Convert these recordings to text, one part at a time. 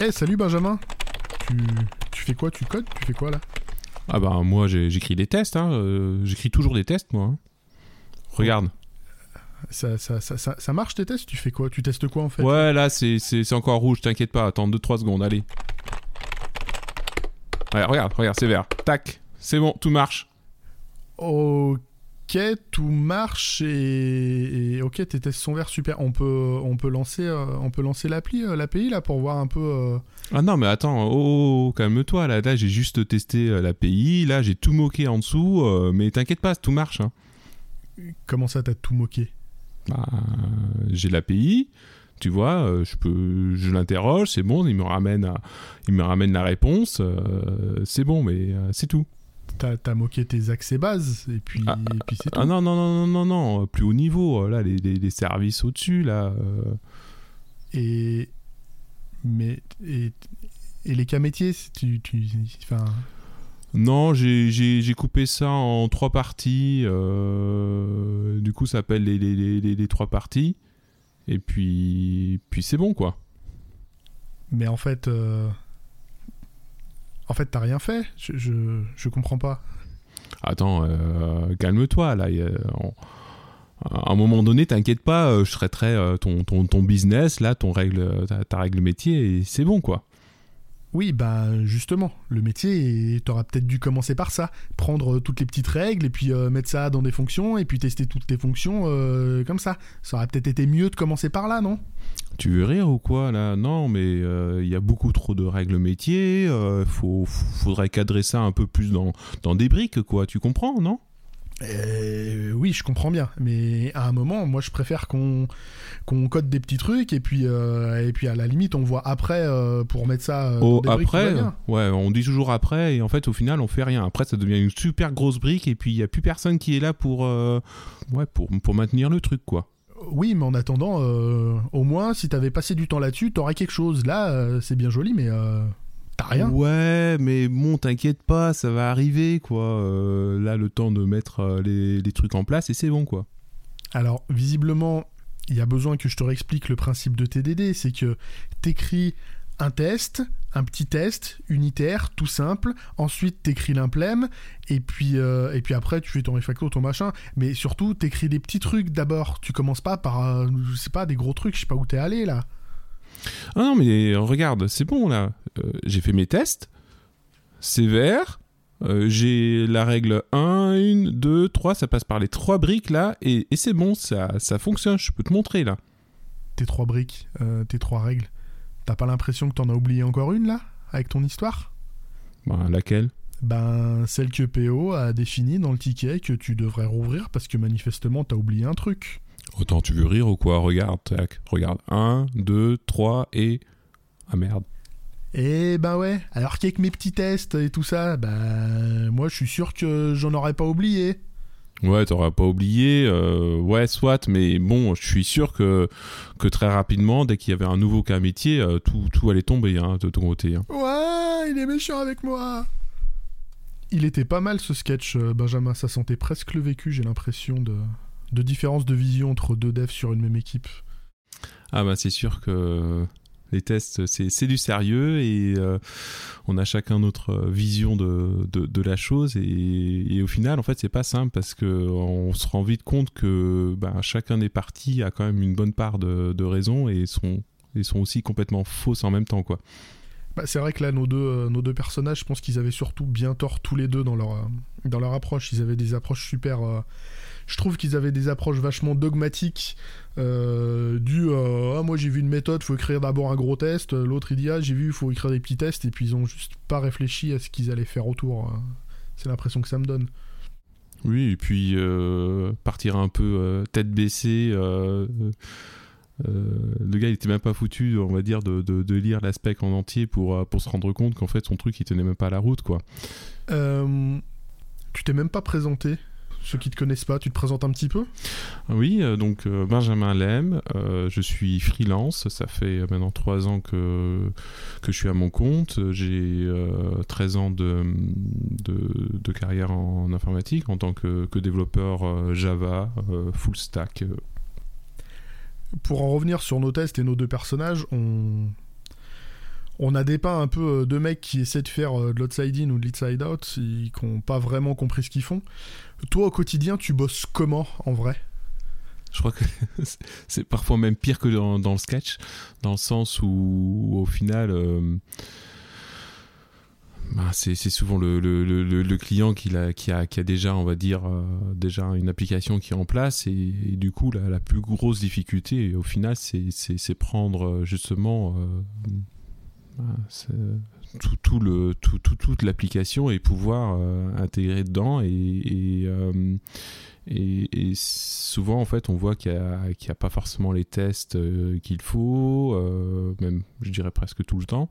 Eh, salut Benjamin. Tu, tu fais quoi? Tu codes? Tu fais quoi là? Ah bah moi j'écris des tests, hein. euh, j'écris toujours des tests moi. hein. Regarde. ça, ça, ça, ça, ça marche tes tests? Tu fais quoi? Tu testes quoi en fait? Ouais là c'est c'est- c'est encore rouge, t'inquiète pas, attends 2-3 secondes, allez. Ouais, regarde, regarde, c'est vert. Tac, c'est bon, tout marche. Ok, tout marche et, et ok, tes tests sont verts, super. On peut, on peut lancer, euh, on peut lancer l'appli, euh, l'API là pour voir un peu. euh, Ah non mais attends, oh, oh, oh, calme-toi là, là j'ai juste testé l'API, là j'ai tout moqué en dessous, mais t'inquiète pas, tout marche. Hein. Comment ça, t'as tout moqué? Bah, j'ai l'API, tu vois, je peux, je l'interroge, c'est bon, il me ramène, à- il me ramène la réponse, c'est bon, mais c'est tout. T'as, moqué tes accès bases et puis, Ah, et puis c'est tout. Ah non non non non non non, plus haut niveau, euh, là les, les- les services au-dessus là. euh, Et mais et, et les cas métiers, tu, tu, enfin, Non, j'ai- coupé ça en trois parties. euh, du coup, ça s'appelle les, les, les, les- les trois parties. Et puis, puis c'est bon, quoi. mais en fait, euh, en fait, t'as rien fait. Je, je, comprends pas. Attends, euh, calme-toi, là. à un moment donné, t'inquiète pas, euh, je traiterai euh, ton, ton, ton business, là, ton règle, ta, ta règle métier, et c'est bon, quoi. Oui, bah justement, le métier, t'auras peut-être dû commencer par ça, prendre euh, toutes les petites règles et puis euh, mettre ça dans des fonctions et puis tester toutes tes fonctions euh, comme ça. Ça aurait peut-être été mieux de commencer par là, non? Tu veux rire ou quoi, là? Non, mais il y a beaucoup trop de règles métiers, euh, faut, faudrait cadrer ça un peu plus dans, dans des briques, quoi. Tu comprends, non? Euh, oui, je comprends bien, mais à un moment, moi, je préfère qu'on qu'on code des petits trucs et puis euh, et puis à la limite, on voit après euh, pour mettre ça. Oh, dans des après, ouais, on dit toujours après, et en fait, au final, on fait rien. Après, ça devient une super grosse brique, et puis il y a plus personne qui est là pour, ouais, pour, pour maintenir le truc, quoi. Oui, mais en attendant, au moins, si t'avais passé du temps là-dessus, t'aurais quelque chose. Là, c'est bien joli, mais rien. Ouais, mais bon, t'inquiète pas, ça va arriver, quoi. Euh, là, le temps de mettre euh, les, les trucs en place, et c'est bon, quoi. Alors, visiblement, il y a besoin que je te réexplique le principe de TDD. C'est que t'écris un test, un petit test unitaire, tout simple. Ensuite, t'écris l'implème. Et puis, euh, et puis après, tu fais ton refacto, ton machin. Mais surtout, t'écris des petits trucs d'abord. Tu commences pas par, euh, je sais pas, des gros trucs. Je sais pas où t'es allé là. Ah non, mais regarde, c'est bon, là. Euh, j'ai fait mes tests, c'est vert, euh, j'ai la règle 1, 1, 2, 3, ça passe par les trois briques, là, et, et c'est bon, ça, ça fonctionne, je peux te montrer, là. Tes trois briques, euh, tes trois règles. T'as pas l'impression que t'en as oublié encore une là Avec ton histoire? Ben, laquelle? Ben, celle que PO a définie dans le ticket que tu devrais rouvrir parce que manifestement t'as oublié un truc. Autant tu veux rire ou quoi Regarde, tac, regarde. 1, 2, 3 et... Ah merde. Eh ben ouais, alors qu'avec mes petits tests et tout ça, ben moi je suis sûr que j'en aurais pas oublié. Ouais, t'auras pas oublié, euh, ouais, soit, mais bon, je suis sûr que, que très rapidement, dès qu'il y avait un nouveau cas métier, euh, tout, tout allait tomber hein, de ton côté. hein. Ouais, il est méchant avec moi. Il était pas mal ce sketch, euh, Benjamin, ça sentait presque le vécu, j'ai l'impression de, de différence de vision entre deux devs sur une même équipe. Ah bah c'est sûr que les tests, c'est c'est du sérieux et euh, on a chacun notre vision de, de, de la chose et, et au final, en fait, c'est pas simple parce que on se rend vite compte que bah, chacun des parties a quand même une bonne part de, de raison et sont, et sont aussi complètement fausses en même temps, quoi. Bah, c'est vrai que là, nos deux, euh, nos deux personnages, je pense qu'ils avaient surtout bien tort tous les deux dans leur, euh, dans leur approche. Ils avaient des approches super. Je trouve qu'ils avaient des approches vachement dogmatiques. Euh, du euh, ah, moi j'ai vu une méthode, faut écrire d'abord un gros test. L'autre il dit ah j'ai vu, faut écrire des petits tests. Et puis ils ont juste pas réfléchi à ce qu'ils allaient faire autour. euh. C'est l'impression que ça me donne. Oui, et puis euh, partir un peu euh, tête baissée. euh, le gars, il était même pas foutu, on va dire, de, de, de lire l'aspect en entier pour, pour se rendre compte qu'en fait, son truc, il tenait même pas à la route, quoi. Tu t'es même pas présenté. Ceux qui te connaissent pas, tu te présentes un petit peu Oui, euh, donc euh, Benjamin Lem, euh, je suis freelance, ça fait maintenant 3 ans que, que je suis à mon compte. J'ai euh, 13 ans de, de, de carrière en informatique en tant que, que développeur Java, full stack. Pour en revenir sur nos tests et nos deux personnages, on, On a dépeint un peu deux mecs qui essaient de faire de l'outside in ou de l'inside out, qui n'ont pas vraiment compris ce qu'ils font. Toi, au quotidien, tu bosses comment en vrai? Je crois que c'est parfois même pire que dans, le sketch, dans le sens où, au final, euh, bah, c'est souvent le, le, client qui a, qui, a, qui a déjà, on va dire, euh, déjà une application qui est en place et, du coup, la, la, plus grosse difficulté, au final, c'est prendre euh, justement tout, tout, le, tout, toute l'application et pouvoir intégrer dedans et, et et, souvent, en fait, on voit qu'il n'y a, pas forcément les tests euh, qu'il faut, euh, même, je dirais presque tout le temps.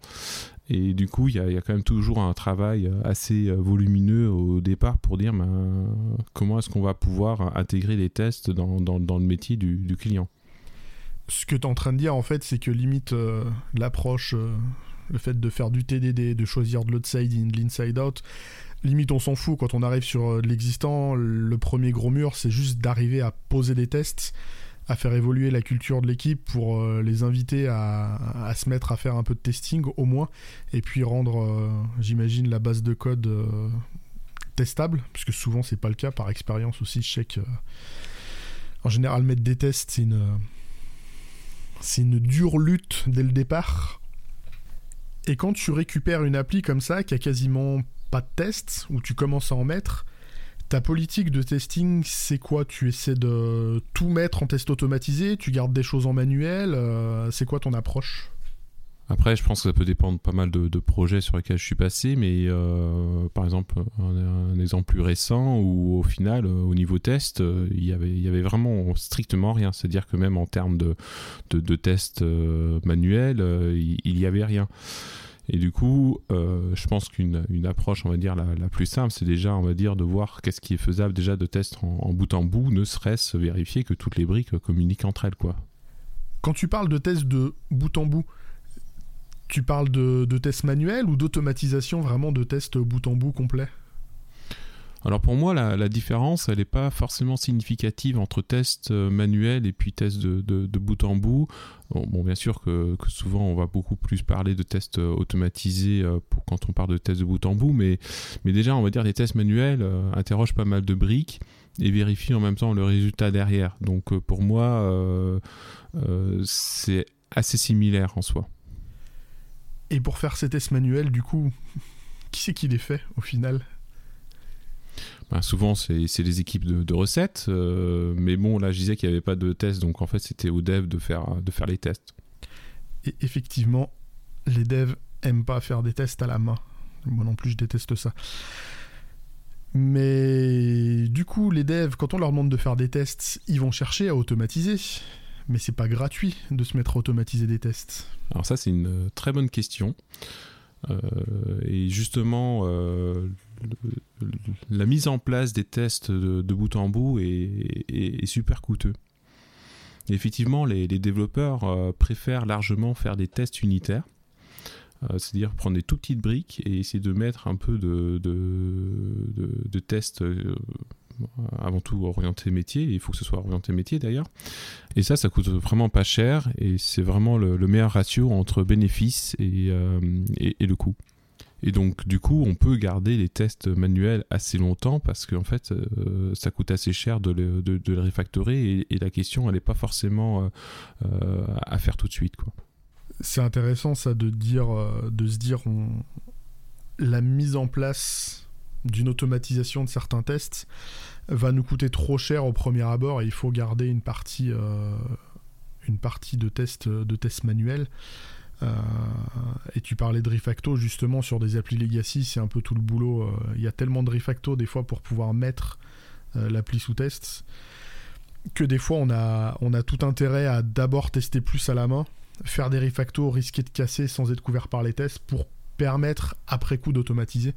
Et du coup, il y, a, quand même toujours un travail assez volumineux au départ pour dire ben, comment est-ce qu'on va pouvoir intégrer les tests dans, dans, le métier du, client? Ce que tu es en train de dire, en fait, c'est que limite euh, l'approche, le fait de faire du TDD, de choisir de l'outside in, de l'inside out, limite on s'en fout quand on arrive sur euh, l'existant. Le premier gros mur, c'est juste d'arriver à poser des tests, à faire évoluer la culture de l'équipe pour euh, les inviter à, se mettre à faire un peu de testing au moins, et puis rendre, euh, j'imagine, la base de code testable, puisque souvent c'est pas le cas par expérience aussi. Je sais que en général mettre des tests c'est une c'est une dure lutte dès le départ. Et quand tu récupères une appli comme ça qui a quasiment pas de tests, ou tu commences à en mettre, ta politique de testing, c'est quoi? Tu essaies de tout mettre en test automatisé? Tu gardes des choses en manuel? Euh, C'est quoi ton approche? Après, je pense que ça peut dépendre pas mal de, projets sur lesquels je suis passé, mais euh, par exemple, un, exemple plus récent où au final, euh, au niveau test, avait, il y avait vraiment strictement rien. C'est-à-dire que même en termes de, de, tests manuels, il, il y avait rien. Et du coup, euh, je pense qu'une une approche, on va dire, la, plus simple, c'est déjà, on va dire, de voir qu'est-ce qui est faisable déjà de test en, bout en bout, ne serait-ce vérifier que toutes les briques communiquent entre elles, quoi. Quand tu parles de test de bout en bout, tu parles de, de tests manuels ou d'automatisation vraiment de tests bout en bout complet alors pour moi, la, différence, elle n'est pas forcément significative entre test euh, manuel et puis test de, bout en bout. Bon, bien sûr que, souvent on va beaucoup plus parler de tests euh, automatisés euh, pour quand on parle de tests de bout en bout, mais, déjà on va dire les tests manuels interrogent pas mal de briques et vérifient en même temps le résultat derrière. Donc pour moi, c'est assez similaire en soi. Et pour faire ces tests manuels, du coup, qui c'est qui les fait au final? Bah, souvent, c'est les équipes de, recettes. Euh, mais bon, là, je disais qu'il n'y avait pas de tests, donc en fait, c'était aux devs de faire, de faire les tests. Et effectivement, les devs aiment pas faire des tests à la main. Moi non plus, je déteste ça. Mais du coup, les devs, quand on leur demande de faire des tests, ils vont chercher à automatiser. Mais c'est pas gratuit de se mettre à automatiser des tests. Alors ça, c'est une très bonne question. Euh, et justement, euh, la mise en place des tests de, bout en bout est, super coûteux. effectivement, les, développeurs euh, préfèrent largement faire des tests unitaires, c'est-à-dire prendre des tout petites briques et essayer de mettre un peu de tests avant tout orienté métier, il faut que ce soit orienté métier d'ailleurs. Et ça, ça coûte vraiment pas cher et c'est vraiment le, meilleur ratio entre bénéfice euh, et, et, le coût. Et donc, du coup, on peut garder les tests manuels assez longtemps parce qu'en fait, euh, ça coûte assez cher de, le, de, refactorer et, la question, elle n'est pas forcément euh, à faire tout de suite. C'est intéressant, ça, de, dire, de se dire la mise en place d'une automatisation de certains tests va nous coûter trop cher au premier abord et il faut garder une partie, euh, de tests de test manuels. Euh, et tu parlais de refacto justement sur des applis legacy, c'est un peu tout le boulot. Euh, il y a tellement de refacto des fois pour pouvoir mettre l'appli sous test que des fois on a, on a tout intérêt à d'abord tester plus à la main, faire des refacto, risquer de casser sans être couvert par les tests pour permettre après coup d'automatiser.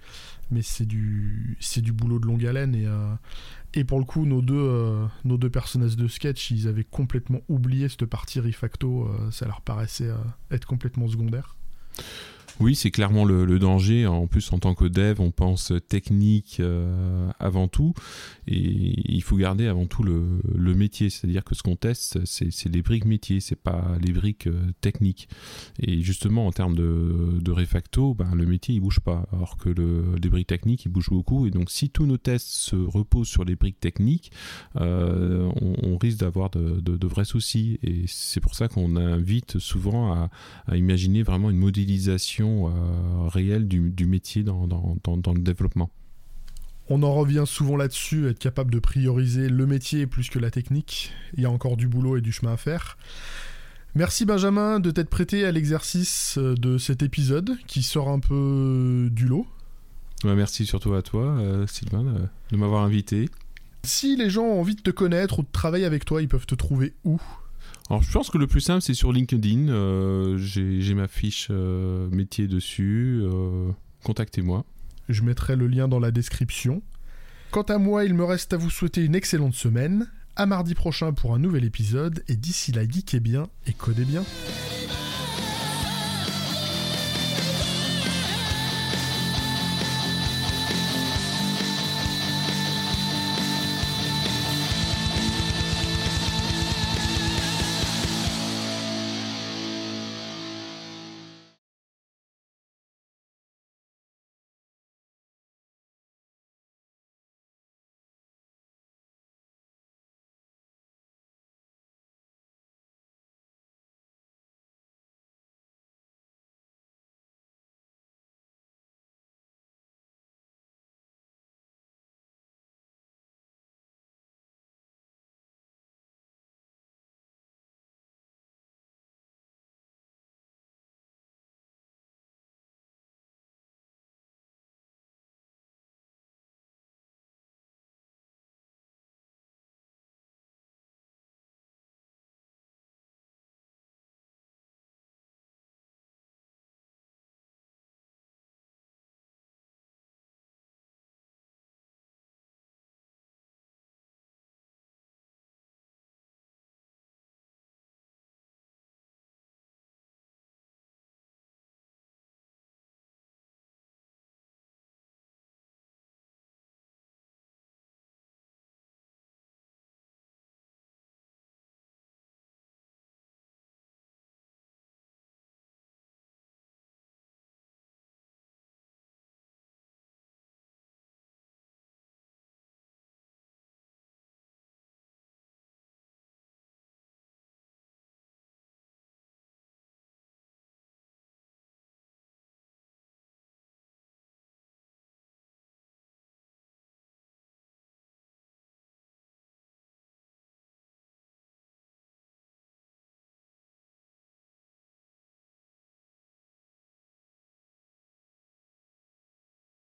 Mais c'est du, c'est du boulot de longue haleine et, euh, pour le coup, nos deux, euh, nos deux personnages de sketch, ils avaient complètement oublié cette partie refacto. Euh, ça leur paraissait être complètement secondaire. Oui, c'est clairement le, danger. En plus, en tant que dev, on pense technique euh, avant tout. Et il faut garder avant tout le, métier. C'est-à-dire que ce qu'on teste, c'est les briques métiers, c'est pas les briques euh, techniques. Et justement, en termes de, refacto, ben, le métier, il bouge pas. Alors que le, les briques techniques, ils bougent beaucoup. Et donc, si tous nos tests se reposent sur les briques techniques, euh, on, risque d'avoir de, vrais soucis. Et c'est pour ça qu'on invite souvent à imaginer vraiment une modélisation euh, réelle du, métier dans, le développement. On en revient souvent là-dessus, être capable de prioriser le métier plus que la technique. Il y a encore du boulot et du chemin à faire. Merci Benjamin de t'être prêté à l'exercice euh, de cet épisode qui sort un peu du lot. merci surtout à toi, euh, Sylvain, de m'avoir invité. Si les gens ont envie de te connaître ou de travailler avec toi, ils peuvent te trouver où? Alors je pense que le plus simple c'est sur LinkedIn. Euh, j'ai ma fiche euh, métier dessus. Euh, contactez-moi. Je mettrai le lien dans la description. Quant à moi, il me reste à vous souhaiter une excellente semaine. À mardi prochain pour un nouvel épisode. Et d'ici là, geekez bien et codez bien.